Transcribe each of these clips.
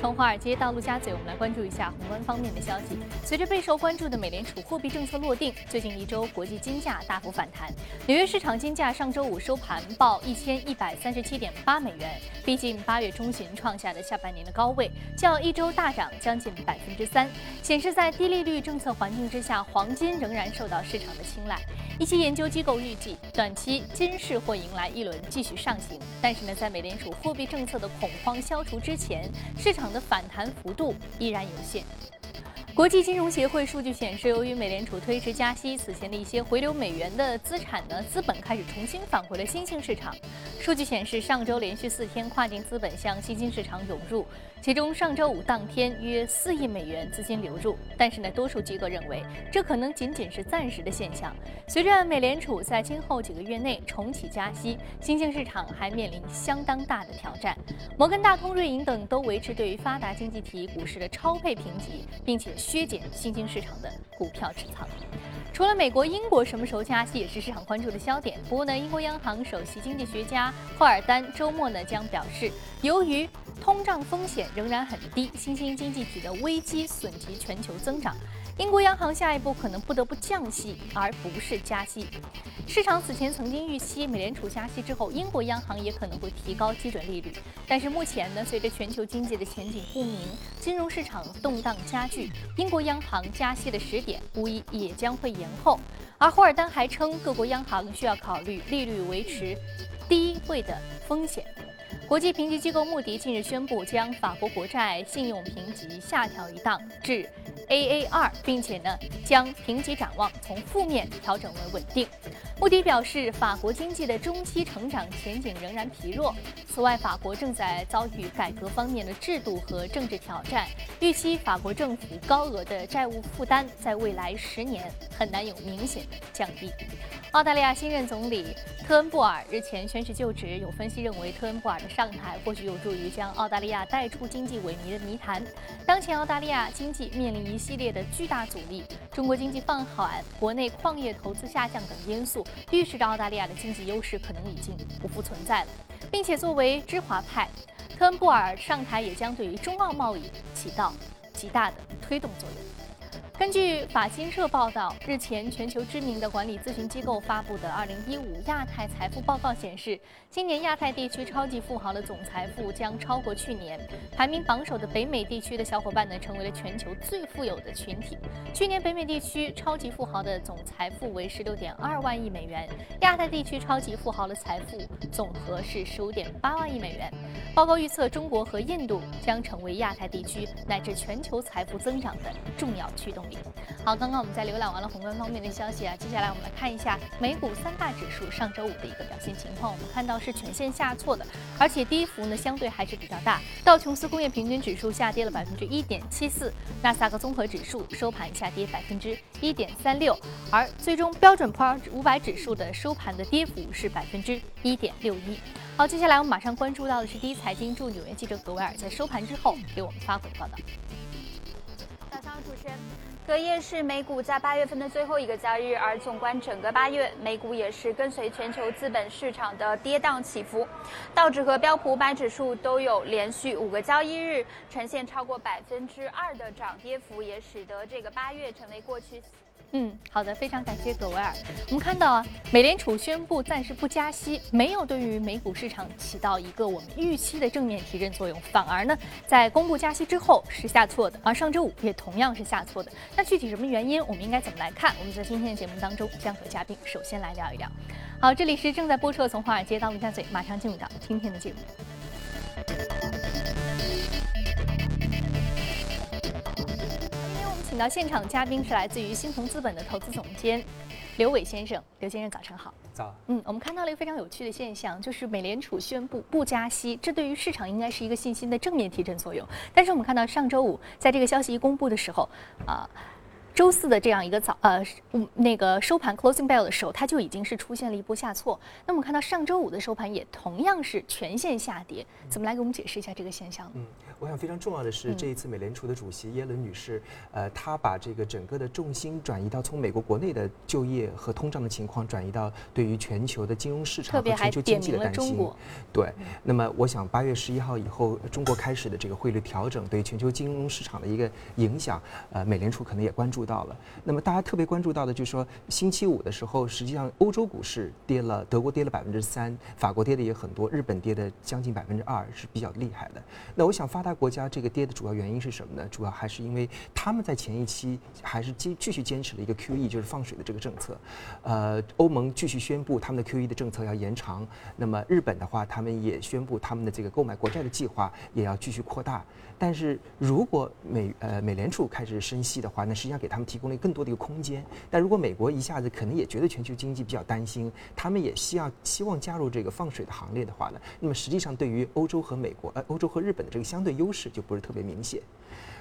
从华尔街到陆家嘴，我们来关注一下宏观方面的消息。随着备受关注的美联储货币政策落定，最近一周国际金价大幅反弹。纽约市场金价上周五收盘报一千一百三十七点八美元，逼近八月中旬创下的下半年的高位，较一周大涨将近百分之三，显示在低利率政策环境之下，黄金仍然受到市场的青睐。一些研究机构预计，短期金市或迎来一轮继续上行，但是呢，在美联储货币政策的恐慌消除之前，市场的反弹幅度依然有限。国际金融协会数据显示，由于美联储推迟加息，此前的一些回流美元的资产呢，资本开始重新返回了新兴市场。数据显示，上周连续四天跨境资本向新兴市场涌入。其中上周五当天约四亿美元资金流入，但是呢，多数机构认为这可能仅仅是暂时的现象。随着美联储在今后几个月内重启加息，新兴市场还面临相当大的挑战。摩根大通、瑞银等都维持对于发达经济体股市的超配评级，并且削减新兴市场的股票持仓。除了美国，英国什么时候加息也是市场关注的焦点。不过呢，英国央行首席经济学家霍尔丹周末呢将表示，由于通胀风险仍然很低，新兴经济体的危机损及全球增长。英国央行下一步可能不得不降息，而不是加息。市场此前曾经预期，美联储加息之后，英国央行也可能会提高基准利率。但是目前呢，随着全球经济的前景不明，金融市场动荡加剧，英国央行加息的时点无疑也将会延后。而霍尔丹还称，各国央行需要考虑利率维持低位的风险。国际评级机构穆迪近日宣布，将法国国债信用评级下调一档至 AA 二并且呢，将评级展望从负面调整为稳定。穆迪表示，法国经济的中期成长前景仍然疲弱。此外，法国正在遭遇改革方面的制度和政治挑战，预期法国政府高额的债务负担在未来十年很难有明显的降低。澳大利亚新任总理特恩布尔日前宣誓就职，有分析认为，特恩布尔的上台或许有助于将澳大利亚带出经济萎靡的泥潭。当前澳大利亚经济面临一系列的巨大阻力，中国经济放缓、国内矿业投资下降等因素，预示着澳大利亚的经济优势可能已经不复存在了。并且作为知华派，特恩布尔上台也将对于中澳贸易起到极大的推动作用。根据法新社报道，日前全球知名的管理咨询机构发布的《二零一五亚太财富报告》显示，今年亚太地区超级富豪的总财富将超过去年。排名榜首的北美地区的小伙伴呢，成为了全球最富有的群体。去年北美地区超级富豪的总财富为十六点二万亿美元，亚太地区超级富豪的财富总和是十五点八万亿美元。报告预测，中国和印度将成为亚太地区乃至全球财富增长的重要驱动。好，刚刚我们在浏览完了宏观方面的消息啊，接下来我们来看一下美股三大指数上周五的一个表现情况。我们看到是全线下挫的，而且跌幅呢相对还是比较大。道琼斯工业平均指数下跌了百分之一点七四，纳斯达克综合指数收盘下跌百分之一点三六，而最终标准普尔五百指数的收盘的跌幅是百分之一点六一。好，接下来我们马上关注到的是第一财经驻纽约记者格维尔在收盘之后给我们发回的报道。早上，主持人。隔夜是美股在八月份的最后一个交易日，而纵观整个八月，美股也是跟随全球资本市场的跌宕起伏，道指和标普五百指数都有连续五个交易日呈现超过百分之二的涨跌幅，也使得这个八月成为过去。嗯，好的，非常感谢葛维尔。我们看到啊，美联储宣布暂时不加息，没有对于美股市场起到一个我们预期的正面提振作用，反而呢，在公布加息之后是下挫的，而上周五也同样是下挫的。那具体什么原因，我们应该怎么来看？我们在今天的节目当中将和嘉宾首先来聊一聊。好，这里是正在播出的《从华尔街到陆家嘴》，马上进入到今天的节目。请到现场嘉宾是来自于新鸿资本的投资总监刘伟先生，刘先生早上好。早。嗯，我们看到了一个非常有趣的现象，就是美联储宣布不加息，这对于市场应该是一个信心的正面提振作用。但是我们看到上周五在这个消息一公布的时候，啊。周四的这样一个早呃那个收盘 closing bell 的时候，它就已经是出现了一波下挫。那我们看到上周五的收盘也同样是全线下跌，怎么来给我们解释一下这个现象？嗯，我想非常重要的是，这一次美联储的主席耶伦女士，呃，她把这个整个的重心转移到从美国国内的就业和通胀的情况，转移到对于全球的金融市场和全球经济的担心。对，那么我想八月十一号以后，中国开始的这个汇率调整对全球金融市场的一个影响，呃，美联储可能也关注到了。那么大家特别关注到的就是说，星期五的时候，实际上欧洲股市跌了，德国跌了百分之三，法国跌的也很多，日本跌的将近百分之二，是比较厉害的。那我想发达国家这个跌的主要原因是什么呢？主要还是因为他们在前一期还是继继续坚持了一个 QE，就是放水的这个政策。呃，欧盟继续宣布他们的 QE 的政策要延长。那么日本的话，他们也宣布他们的这个购买国债的计划也要继续扩大。但是如果美呃美联储开始升息的话，那实际上给他们提供了更多的一个空间。但如果美国一下子可能也觉得全球经济比较担心，他们也希望希望加入这个放水的行列的话呢，那么实际上对于欧洲和美国呃欧洲和日本的这个相对优势就不是特别明显。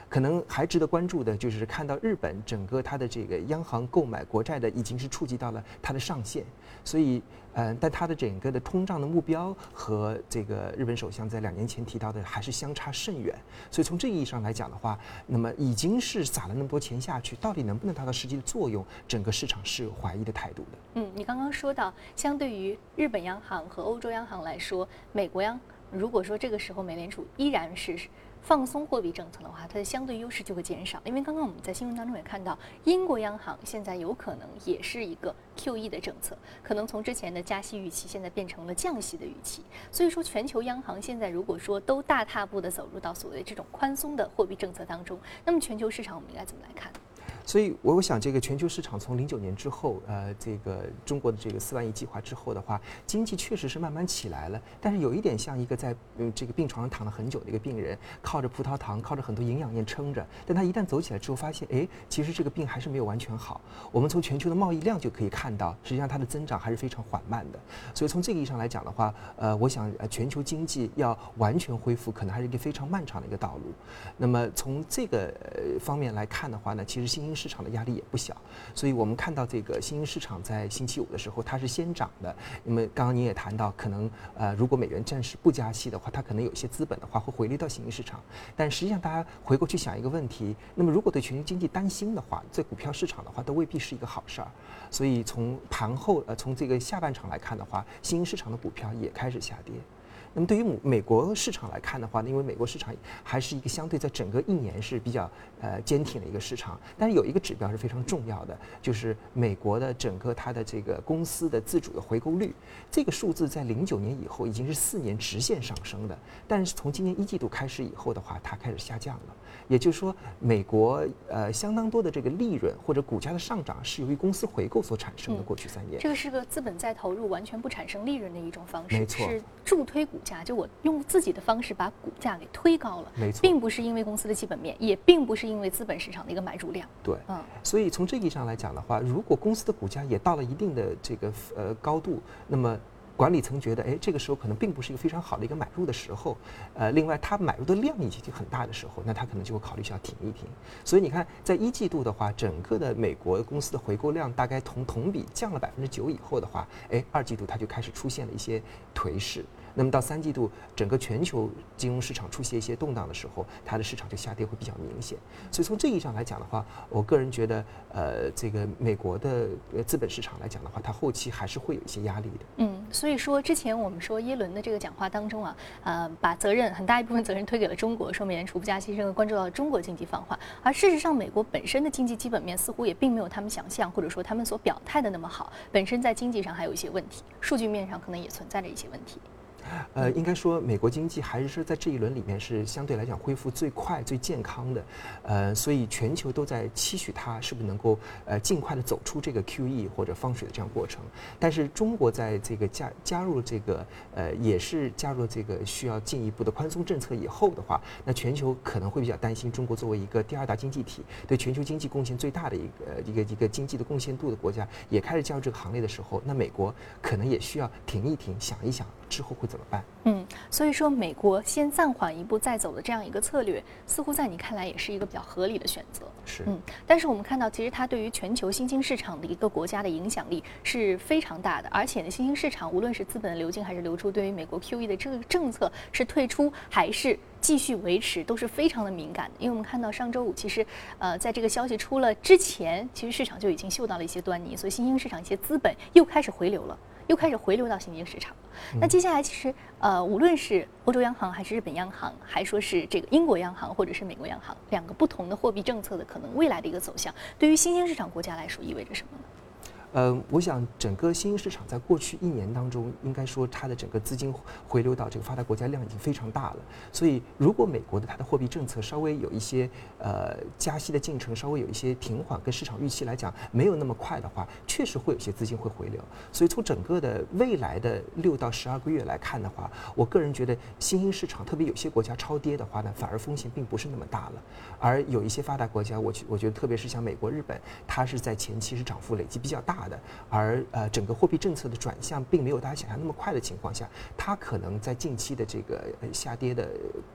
可能还值得关注的就是看到日本整个它的这个央行购买国债的已经是触及到了它的上限，所以。嗯，但它的整个的通胀的目标和这个日本首相在两年前提到的还是相差甚远，所以从这个意义上来讲的话，那么已经是撒了那么多钱下去，到底能不能达到实际的作用，整个市场是有怀疑的态度的。嗯，你刚刚说到，相对于日本央行和欧洲央行来说，美国央如果说这个时候美联储依然是。放松货币政策的话，它的相对优势就会减少。因为刚刚我们在新闻当中也看到，英国央行现在有可能也是一个 QE 的政策，可能从之前的加息预期现在变成了降息的预期。所以说，全球央行现在如果说都大踏步的走入到所谓这种宽松的货币政策当中，那么全球市场我们应该怎么来看？所以，我我想，这个全球市场从零九年之后，呃，这个中国的这个四万亿计划之后的话，经济确实是慢慢起来了。但是有一点像一个在嗯这个病床上躺了很久的一个病人，靠着葡萄糖，靠着很多营养液撑着。但他一旦走起来之后，发现，哎，其实这个病还是没有完全好。我们从全球的贸易量就可以看到，实际上它的增长还是非常缓慢的。所以从这个意义上来讲的话，呃，我想，全球经济要完全恢复，可能还是一个非常漫长的一个道路。那么从这个呃方面来看的话呢，其实新兴市场的压力也不小，所以我们看到这个新兴市场在星期五的时候，它是先涨的。那么刚刚您也谈到，可能呃，如果美元暂时不加息的话，它可能有些资本的话会回流到新兴市场。但实际上，大家回过去想一个问题，那么如果对全球经济担心的话，在股票市场的话，都未必是一个好事儿。所以从盘后呃，从这个下半场来看的话，新兴市场的股票也开始下跌。那么对于美国市场来看的话呢，因为美国市场还是一个相对在整个一年是比较呃坚挺的一个市场，但是有一个指标是非常重要的，就是美国的整个它的这个公司的自主的回购率，这个数字在零九年以后已经是四年直线上升的，但是从今年一季度开始以后的话，它开始下降了。也就是说，美国呃相当多的这个利润或者股价的上涨是由于公司回购所产生的。过去三年，这个是个资本再投入完全不产生利润的一种方式，没错，是助推股价。就我用自己的方式把股价给推高了，没错，并不是因为公司的基本面，也并不是因为资本市场的一个买入量。对，嗯，所以从这个意义上来讲的话，如果公司的股价也到了一定的这个呃高度，那么。管理层觉得，哎，这个时候可能并不是一个非常好的一个买入的时候，呃，另外他买入的量已经很大的时候，那他可能就会考虑需要停一停。所以你看，在一季度的话，整个的美国公司的回购量大概同同比降了百分之九以后的话，哎，二季度它就开始出现了一些颓势。那么到三季度，整个全球金融市场出现一些动荡的时候，它的市场就下跌会比较明显。所以从这意义上来讲的话，我个人觉得，呃，这个美国的资本市场来讲的话，它后期还是会有一些压力的。嗯，所以说之前我们说耶伦的这个讲话当中啊，呃，把责任很大一部分责任推给了中国，说美联储不加息是因为关注到中国经济放缓，而事实上美国本身的经济基本面似乎也并没有他们想象或者说他们所表态的那么好，本身在经济上还有一些问题，数据面上可能也存在着一些问题。呃，应该说，美国经济还是说在这一轮里面是相对来讲恢复最快、最健康的，呃，所以全球都在期许它是不是能够呃尽快的走出这个 QE 或者放水的这样过程。但是中国在这个加加入这个呃也是加入了这个需要进一步的宽松政策以后的话，那全球可能会比较担心，中国作为一个第二大经济体，对全球经济贡献最大的一个一个一个经济的贡献度的国家，也开始加入这个行列的时候，那美国可能也需要停一停，想一想。之后会怎么办？嗯，所以说美国先暂缓一步再走的这样一个策略，似乎在你看来也是一个比较合理的选择。是，嗯，但是我们看到，其实它对于全球新兴市场的一个国家的影响力是非常大的，而且呢，新兴市场无论是资本的流进还是流出，对于美国 QE 的这个政策是退出还是继续维持，都是非常的敏感的。因为我们看到上周五，其实呃，在这个消息出了之前，其实市场就已经嗅到了一些端倪，所以新兴市场一些资本又开始回流了。又开始回流到新兴市场。那接下来其实呃，无论是欧洲央行还是日本央行，还说是这个英国央行或者是美国央行，两个不同的货币政策的可能未来的一个走向，对于新兴市场国家来说意味着什么呢？呃，我想整个新兴市场在过去一年当中，应该说它的整个资金回流到这个发达国家量已经非常大了。所以，如果美国的它的货币政策稍微有一些呃加息的进程稍微有一些停缓，跟市场预期来讲没有那么快的话，确实会有些资金会回流。所以，从整个的未来的六到十二个月来看的话，我个人觉得新兴市场，特别有些国家超跌的话呢，反而风险并不是那么大了。而有一些发达国家，我我觉得特别是像美国、日本，它是在前期是涨幅累积比较大。的，而呃，整个货币政策的转向并没有大家想象那么快的情况下，它可能在近期的这个下跌的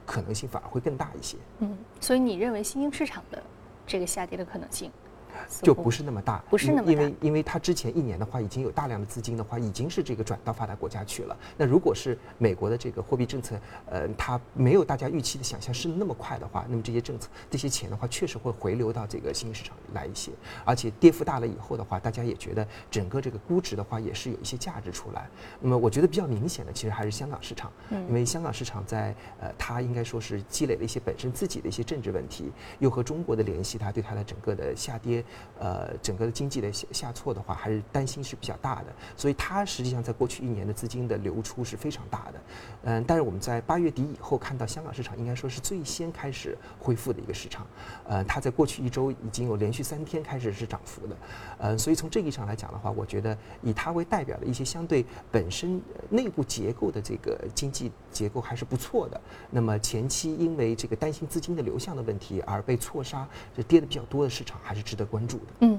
可能性反而会更大一些。嗯，所以你认为新兴市场的这个下跌的可能性？就不是那么大，不是那么大，因为因为它之前一年的话，已经有大量的资金的话，已经是这个转到发达国家去了。那如果是美国的这个货币政策，呃，它没有大家预期的想象是那么快的话，那么这些政策、这些钱的话，确实会回流到这个新兴市场来一些。而且跌幅大了以后的话，大家也觉得整个这个估值的话，也是有一些价值出来。那么我觉得比较明显的，其实还是香港市场，因为香港市场在呃，它应该说是积累了一些本身自己的一些政治问题，又和中国的联系，它对它的整个的下跌。呃，整个的经济的下下挫的话，还是担心是比较大的，所以它实际上在过去一年的资金的流出是非常大的。嗯，但是我们在八月底以后看到香港市场应该说是最先开始恢复的一个市场。呃，它在过去一周已经有连续三天开始是涨幅的。呃，所以从这个意义上来讲的话，我觉得以它为代表的一些相对本身内部结构的这个经济结构还是不错的。那么前期因为这个担心资金的流向的问题而被错杀，就跌的比较多的市场还是值得关注的。嗯，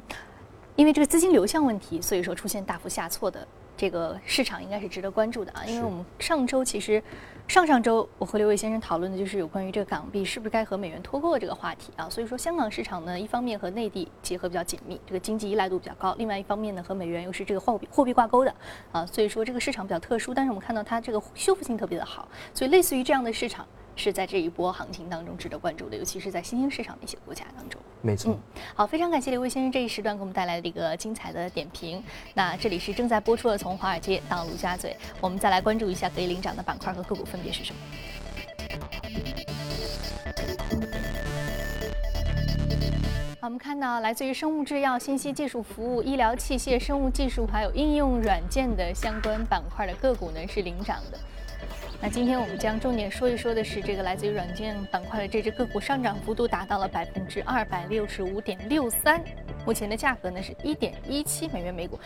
因为这个资金流向问题，所以说出现大幅下挫的这个市场应该是值得关注的啊。因为我们上周其实上上周我和刘伟先生讨论的就是有关于这个港币是不是该和美元脱钩的这个话题啊。所以说香港市场呢，一方面和内地结合比较紧密，这个经济依赖度比较高；另外一方面呢，和美元又是这个货币货币挂钩的啊。所以说这个市场比较特殊，但是我们看到它这个修复性特别的好，所以类似于这样的市场。是在这一波行情当中值得关注的，尤其是在新兴市场的一些国家当中。没错。嗯，好，非常感谢刘卫先生这一时段给我们带来的一个精彩的点评。那这里是正在播出的《从华尔街到陆家嘴》，我们再来关注一下可以领涨的板块和个股分别是什么。好，我们看到来自于生物制药、信息技术服务、医疗器械、生物技术还有应用软件的相关板块的个股呢是领涨的。那今天我们将重点说一说的是这个来自于软件板块的这只个股上涨幅度达到了百分之二百六十五点六三，目前的价格呢是一点一七美元每股，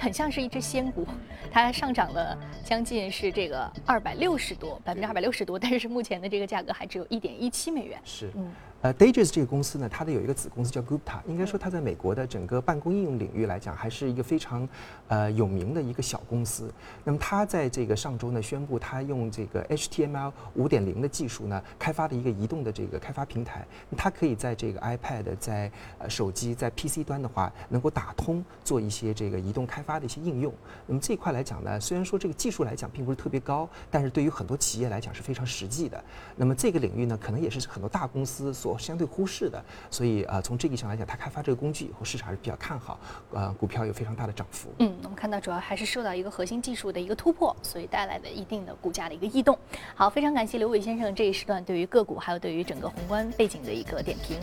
很像是一只仙股，它上涨了将近是这个二百六十多百分之二百六十多，但是目前的这个价格还只有一点一七美元。是，嗯。呃 d a g e s 这个公司呢，它的有一个子公司叫 Gupta，应该说它在美国的整个办公应用领域来讲，还是一个非常呃有名的一个小公司。那么它在这个上周呢，宣布它用这个 HTML 五点零的技术呢，开发的一个移动的这个开发平台，它可以在这个 iPad、在呃手机、在 PC 端的话，能够打通做一些这个移动开发的一些应用。那么这一块来讲呢，虽然说这个技术来讲并不是特别高，但是对于很多企业来讲是非常实际的。那么这个领域呢，可能也是很多大公司所相对忽视的，所以啊，从这个意义上来讲，它开发这个工具以后，市场还是比较看好，呃，股票有非常大的涨幅。嗯，我们看到主要还是受到一个核心技术的一个突破，所以带来的一定的股价的一个异动。好，非常感谢刘伟先生这一时段对于个股还有对于整个宏观背景的一个点评。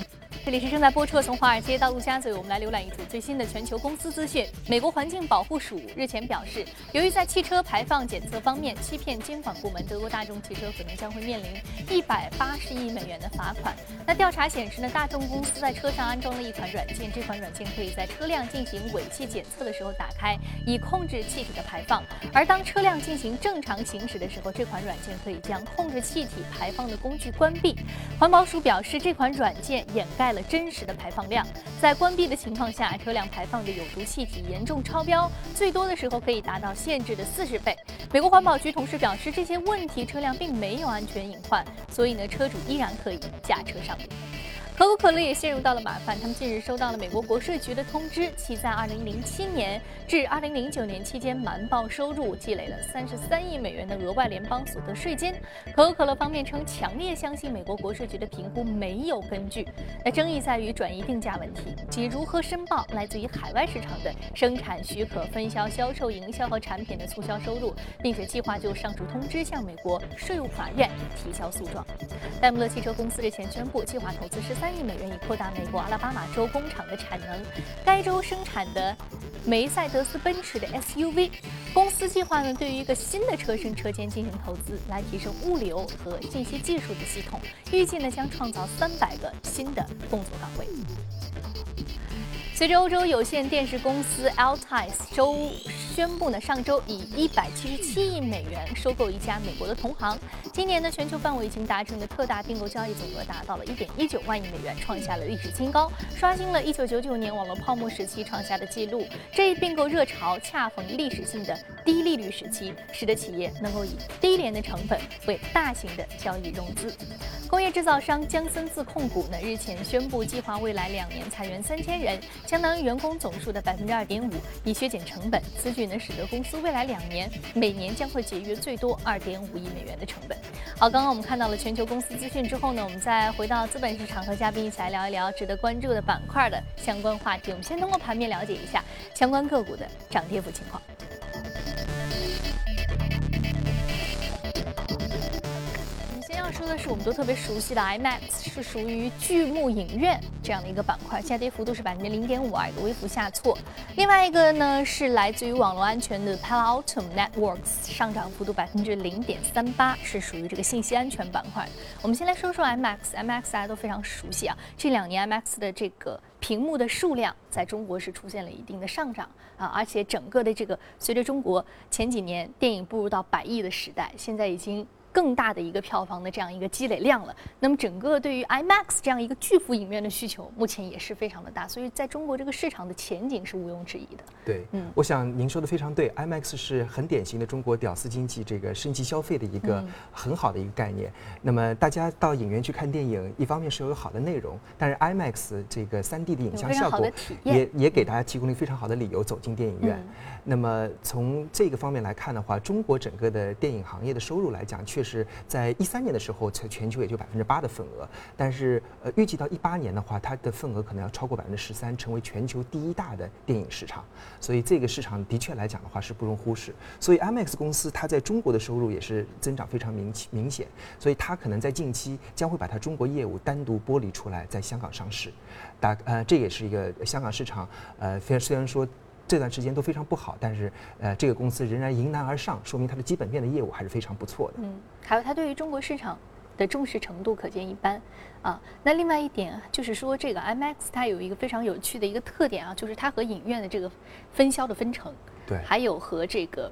这里是正在播出的《从华尔街到陆家嘴》，我们来浏览一组最新的全球公司资讯。美国环境保护署日前表示，由于在汽车排放检测方面欺骗监管部门，德国大众汽车可能将会面临一百八十亿美元的罚款。那调查显示呢，大众公司在车上安装了一款软件，这款软件可以在车辆进行尾气检测的时候打开，以控制气体的排放。而当车辆进行正常行驶的时候，这款软件可以将控制气体排放的工具关闭。环保署表示，这款软件掩盖盖。了真实的排放量，在关闭的情况下，车辆排放的有毒气体严重超标，最多的时候可以达到限制的四十倍。美国环保局同时表示，这些问题车辆并没有安全隐患，所以呢，车主依然可以驾车上路。可口可乐也陷入到了麻烦。他们近日收到了美国国税局的通知，其在2007年至2009年期间瞒报收入，积累了33亿美元的额外联邦所得税金。可口可乐方面称，强烈相信美国国税局的评估没有根据。那争议在于转移定价问题，即如何申报来自于海外市场的生产许可、分销、销售、营销和产品的促销收入，并且计划就上述通知向美国税务法院提交诉状。戴姆勒汽车公司日前宣布，计划投资十三13。亿美元以扩大美国阿拉巴马州工厂的产能。该州生产的梅赛德斯奔驰的 SUV，公司计划呢对于一个新的车身车间进行投资，来提升物流和信息技术的系统。预计呢将创造三百个新的工作岗位。随着欧洲有线电视公司 Altice 周宣布呢，上周以一百七十七亿美元收购一家美国的同行。今年呢，全球范围已经达成的特大并购交易总额达到了一点一九万亿美元，创下了历史新高，刷新了一九九九年网络泡沫时期创下的记录。这一并购热潮恰逢历史性的低利率时期，使得企业能够以低廉的成本为大型的交易融资。工业制造商江森自控股呢日前宣布，计划未来两年裁员三千人，相当于员工总数的百分之二点五，以削减成本。此举呢，使得公司未来两年每年将会节约最多二点五亿美元的成本。好，刚刚我们看到了全球公司资讯之后呢，我们再回到资本市场和嘉宾一起来聊一聊值得关注的板块的相关话题。我们先通过盘面了解一下相关个股的涨跌幅情况。说的是我们都特别熟悉的 IMAX，是属于巨幕影院这样的一个板块，下跌幅度是百分之零点五啊，一个微幅下挫。另外一个呢是来自于网络安全的 Palo Alto Networks，上涨幅度百分之零点三八，是属于这个信息安全板块。我们先来说说 IMAX，IMAX 大家都非常熟悉啊，这两年 IMAX 的这个屏幕的数量在中国是出现了一定的上涨啊，而且整个的这个随着中国前几年电影步入到百亿的时代，现在已经。更大的一个票房的这样一个积累量了，那么整个对于 IMAX 这样一个巨幅影院的需求，目前也是非常的大，所以在中国这个市场的前景是毋庸置疑的。对，嗯，我想您说的非常对，IMAX 是很典型的中国屌丝经济这个升级消费的一个很好的一个概念。那么大家到影院去看电影，一方面是有好的内容，但是 IMAX 这个 3D 的影像效果也也给大家提供了非常好的理由走进电影院。那么从这个方面来看的话，中国整个的电影行业的收入来讲，确实在一三年的时候，才全球也就百分之八的份额。但是呃，预计到一八年的话，它的份额可能要超过百分之十三，成为全球第一大的电影市场。所以这个市场的确来讲的话是不容忽视。所以 IMAX 公司它在中国的收入也是增长非常明明显。所以它可能在近期将会把它中国业务单独剥离出来，在香港上市。大呃，这也是一个香港市场呃，虽然虽然说。这段时间都非常不好，但是呃，这个公司仍然迎难而上，说明它的基本面的业务还是非常不错的。嗯，还有它对于中国市场的重视程度可见一斑啊。那另外一点就是说，这个 IMAX 它有一个非常有趣的一个特点啊，就是它和影院的这个分销的分成，对，还有和这个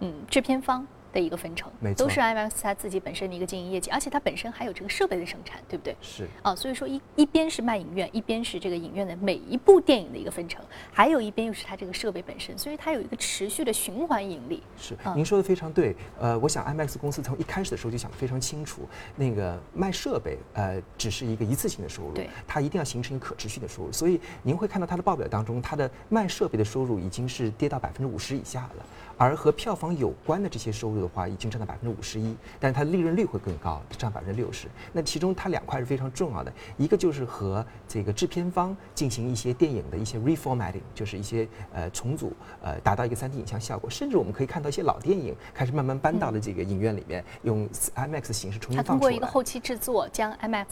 嗯制片方。的一个分成，都是 IMAX 它自己本身的一个经营业绩，而且它本身还有这个设备的生产，对不对？是啊，所以说一一边是卖影院，一边是这个影院的每一部电影的一个分成，还有一边又是它这个设备本身，所以它有一个持续的循环盈利。是，您说的非常对。呃，我想 IMAX 公司从一开始的时候就想得非常清楚，那个卖设备呃只是一个一次性的收入，对，它一定要形成一个可持续的收入。所以您会看到它的报表当中，它的卖设备的收入已经是跌到百分之五十以下了。而和票房有关的这些收入的话，已经占到百分之五十一，但是它的利润率会更高，占百分之六十。那其中它两块是非常重要的，一个就是和这个制片方进行一些电影的一些 reformatting，就是一些呃重组，呃达到一个三 D 影像效果。甚至我们可以看到一些老电影开始慢慢搬到了这个影院里面，用 IMAX 形式重新放出来。它通过一个后期制作将 IMAX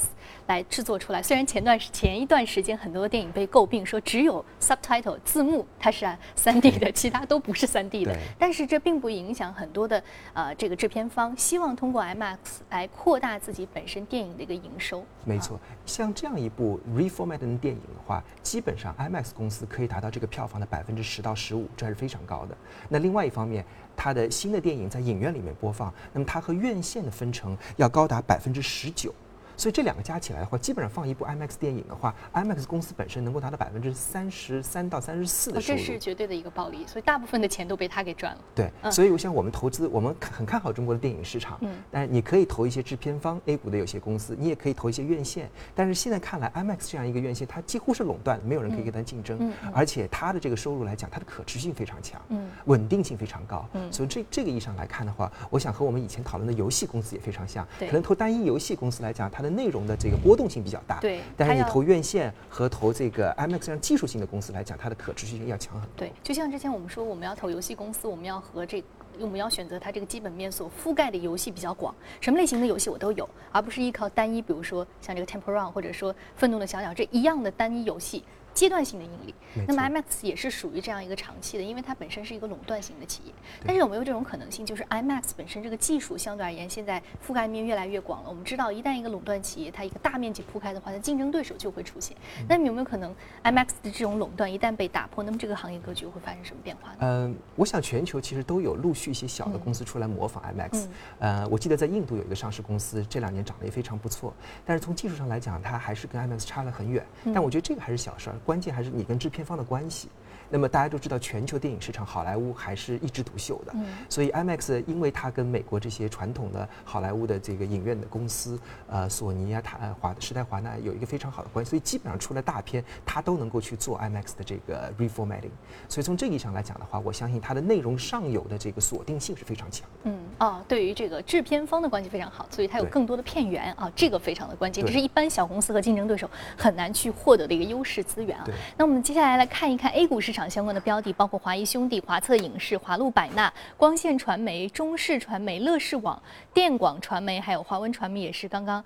来制作出来。虽然前段时前一段时间很多电影被诟病说只有 subtitle 字幕它是三 D 的，其他都不是三 D 的。但是这并不影响很多的呃这个制片方希望通过 IMAX 来扩大自己本身电影的一个营收。没错，像这样一部 reformat 的电影的话，基本上 IMAX 公司可以达到这个票房的百分之十到十五，这还是非常高的。那另外一方面，它的新的电影在影院里面播放，那么它和院线的分成要高达百分之十九。所以这两个加起来的话，基本上放一部 IMAX 电影的话，IMAX 公司本身能够达到百分之三十三到三十四的收入，这是绝对的一个暴利。所以大部分的钱都被他给赚了。对，所以我想我们投资，我们很看好中国的电影市场。嗯，但是你可以投一些制片方 A 股的有些公司，你也可以投一些院线。但是现在看来，IMAX 这样一个院线，它几乎是垄断，没有人可以跟它竞争，而且它的这个收入来讲，它的可持续性非常强，嗯，稳定性非常高。嗯，所以这这个意义上来看的话，我想和我们以前讨论的游戏公司也非常像。可能投单一游戏公司来讲，它的内容的这个波动性比较大。对。但是你投院线和投这个 IMAX 这样技术性的公司来讲，它的可持续性要强很多。对，就像之前我们说，我们要投游戏公司，我们要和这。我们要选择它这个基本面所覆盖的游戏比较广，什么类型的游戏我都有，而不是依靠单一，比如说像这个 Temple Run 或者说愤怒的小鸟这一样的单一游戏。阶段性的盈利，那么 IMAX 也是属于这样一个长期的，因为它本身是一个垄断型的企业。但是有没有这种可能性，就是 IMAX 本身这个技术相对而言，现在覆盖面越来越广了？我们知道，一旦一个垄断企业它一个大面积铺开的话，它竞争对手就会出现。那有没有可能 IMAX 的这种垄断一旦被打破，那么这个行业格局会发生什么变化呢？嗯，我想全球其实都有陆续一些小的公司出来模仿 IMAX。呃，我记得在印度有一个上市公司，这两年涨得也非常不错。但是从技术上来讲，它还是跟 IMAX 差得很远。但我觉得这个还是小事儿，关键还是你跟制片方的关系。那么大家都知道，全球电影市场好莱坞还是一枝独秀的。嗯。所以 IMAX 因为它跟美国这些传统的好莱坞的这个影院的公司，呃，索尼啊、它华时代华纳有一个非常好的关系，所以基本上出了大片，它都能够去做 IMAX 的这个 reformatting。所以从这个意义上来讲的话，我相信它的内容上游的这个锁定性是非常强。嗯。啊，对于这个制片方的关系非常好，所以它有更多的片源啊，这个非常的关键，这是一般小公司和竞争对手很难去获得的一个优势资源啊。那我们接下来来看一看 A 股市场相关的标的。包括华谊兄弟、华策影视、华路百纳、光线传媒、中视传媒、乐视网、电广传媒，还有华文传媒，也是刚刚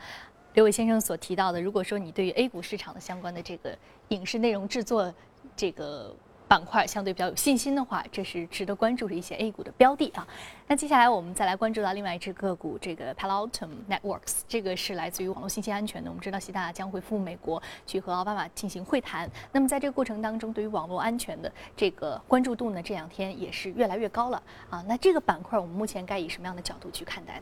刘伟先生所提到的。如果说你对于 A 股市场的相关的这个影视内容制作这个。板块相对比较有信心的话，这是值得关注的一些 A 股的标的啊。那接下来我们再来关注到另外一只个股，这个 Palo Alto Networks，这个是来自于网络信息安全的。我们知道习大大将会赴美国去和奥巴马进行会谈。那么在这个过程当中，对于网络安全的这个关注度呢，这两天也是越来越高了啊。那这个板块我们目前该以什么样的角度去看待？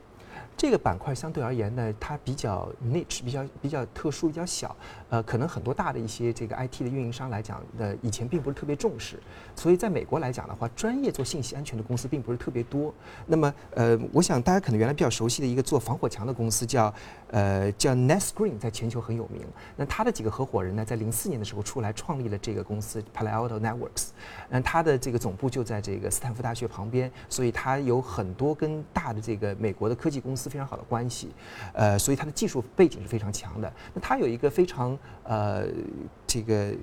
这个板块相对而言呢，它比较 niche，比较比较特殊，比较小。呃，可能很多大的一些这个 IT 的运营商来讲的，以前并不是特别重视。所以在美国来讲的话，专业做信息安全的公司并不是特别多。那么，呃，我想大家可能原来比较熟悉的一个做防火墙的公司叫呃叫 NetScreen，在全球很有名。那他的几个合伙人呢，在零四年的时候出来创立了这个公司 Palo Alto Networks。那他的这个总部就在这个斯坦福大学旁边，所以他有很多跟大的这个美国的科技公司。非常好的关系，呃，所以它的技术背景是非常强的。那它有一个非常呃，这个。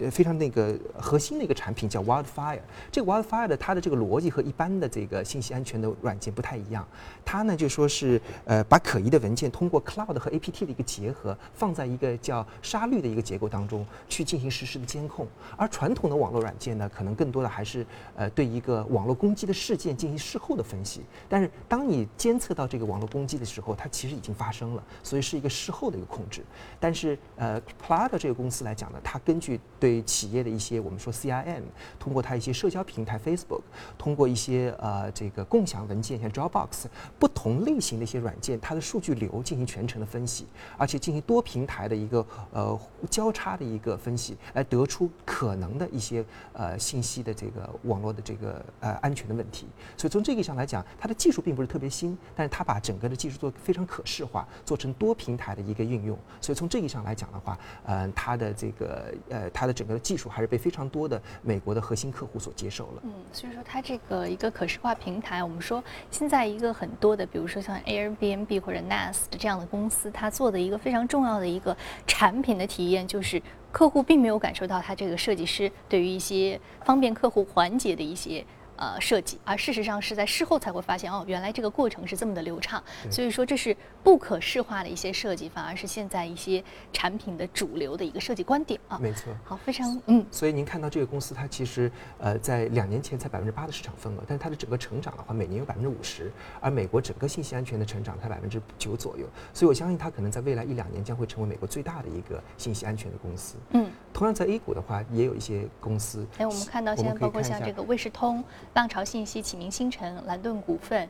呃，非常那个核心的一个产品叫 Wildfire。这个 Wildfire 的它的这个逻辑和一般的这个信息安全的软件不太一样。它呢就说是呃把可疑的文件通过 Cloud 和 APT 的一个结合，放在一个叫沙律的一个结构当中去进行实时的监控。而传统的网络软件呢，可能更多的还是呃对一个网络攻击的事件进行事后的分析。但是当你监测到这个网络攻击的时候，它其实已经发生了，所以是一个事后的一个控制。但是呃 Cloud 这个公司来讲呢，它根据对对企业的一些我们说 CIM，通过它一些社交平台 Facebook，通过一些呃这个共享文件像 Dropbox，不同类型的一些软件，它的数据流进行全程的分析，而且进行多平台的一个呃交叉的一个分析，来得出可能的一些呃信息的这个网络的这个呃安全的问题。所以从这个上来讲，它的技术并不是特别新，但是它把整个的技术做非常可视化，做成多平台的一个运用。所以从这个上来讲的话，嗯，它的这个呃它的。整个的技术还是被非常多的美国的核心客户所接受了。嗯，所以说它这个一个可视化平台，我们说现在一个很多的，比如说像 Airbnb 或者 Nest 这样的公司，它做的一个非常重要的一个产品的体验，就是客户并没有感受到它这个设计师对于一些方便客户环节的一些。呃，设计，而事实上是在事后才会发现，哦，原来这个过程是这么的流畅。所以说，这是不可视化的一些设计，反而是现在一些产品的主流的一个设计观点啊。没错。好，非常嗯。所以您看到这个公司，它其实呃在两年前才百分之八的市场份额，但是它的整个成长的话，每年有百分之五十，而美国整个信息安全的成长才百分之九左右。所以我相信它可能在未来一两年将会成为美国最大的一个信息安全的公司。嗯。同样在 A 股的话，也有一些公司。哎，我们看到现在包括像这个卫士通。浪潮信息、启明星辰、蓝盾股份，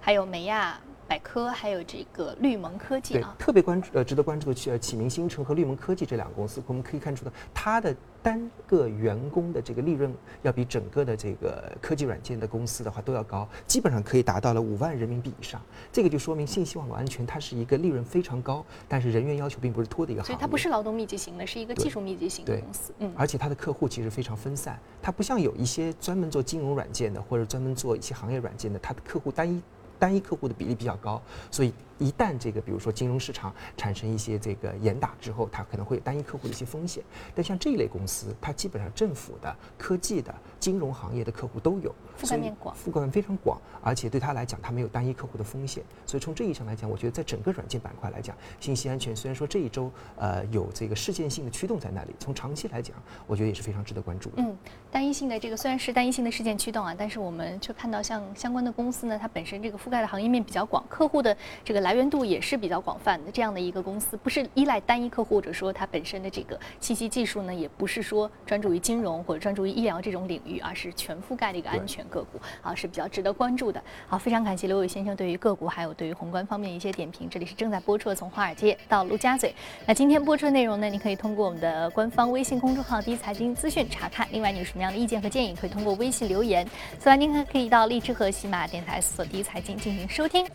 还有美亚百科，还有这个绿盟科技啊。特别关注呃，值得关注的呃，启明星辰和绿盟科技这两个公司，我们可以看出的，它的单个员工的这个利润要比整个的这个科技软件的公司的话都要高，基本上可以达到了五万人民币以上。这个就说明信息网络安全它是一个利润非常高，但是人员要求并不是拖的一个行业。所以它不是劳动密集型的，是一个技术密集型的公司。嗯，而且它的客户其实非常分散，它不像有一些专门做金融软件的或者专门做一些行业软件的，它的客户单一。单一客户的比例比较高，所以一旦这个比如说金融市场产生一些这个严打之后，它可能会有单一客户的一些风险。但像这一类公司，它基本上政府的、科技的、金融行业的客户都有，覆盖面广，覆盖面非常广，而且对它来讲，它没有单一客户的风险。所以从这意义上来讲，我觉得在整个软件板块来讲，信息安全虽然说这一周呃有这个事件性的驱动在那里，从长期来讲，我觉得也是非常值得关注的。嗯，单一性的这个虽然是单一性的事件驱动啊，但是我们却看到像相关的公司呢，它本身这个覆盖的行业面比较广，客户的这个来源度也是比较广泛的。这样的一个公司，不是依赖单一客户，或者说它本身的这个信息技术呢，也不是说专注于金融或者专注于医疗这种领域，而是全覆盖的一个安全个股啊，是比较值得关注的。好，非常感谢刘伟先生对于个股还有对于宏观方面一些点评。这里是正在播出的从华尔街到陆家嘴。那今天播出的内容呢，你可以通过我们的官方微信公众号“第一财经资讯”查看。另外，你有什么样的意见和建议，可以通过微信留言。此外，您还可以到荔枝和喜马电台搜索“第一财经”进行收听。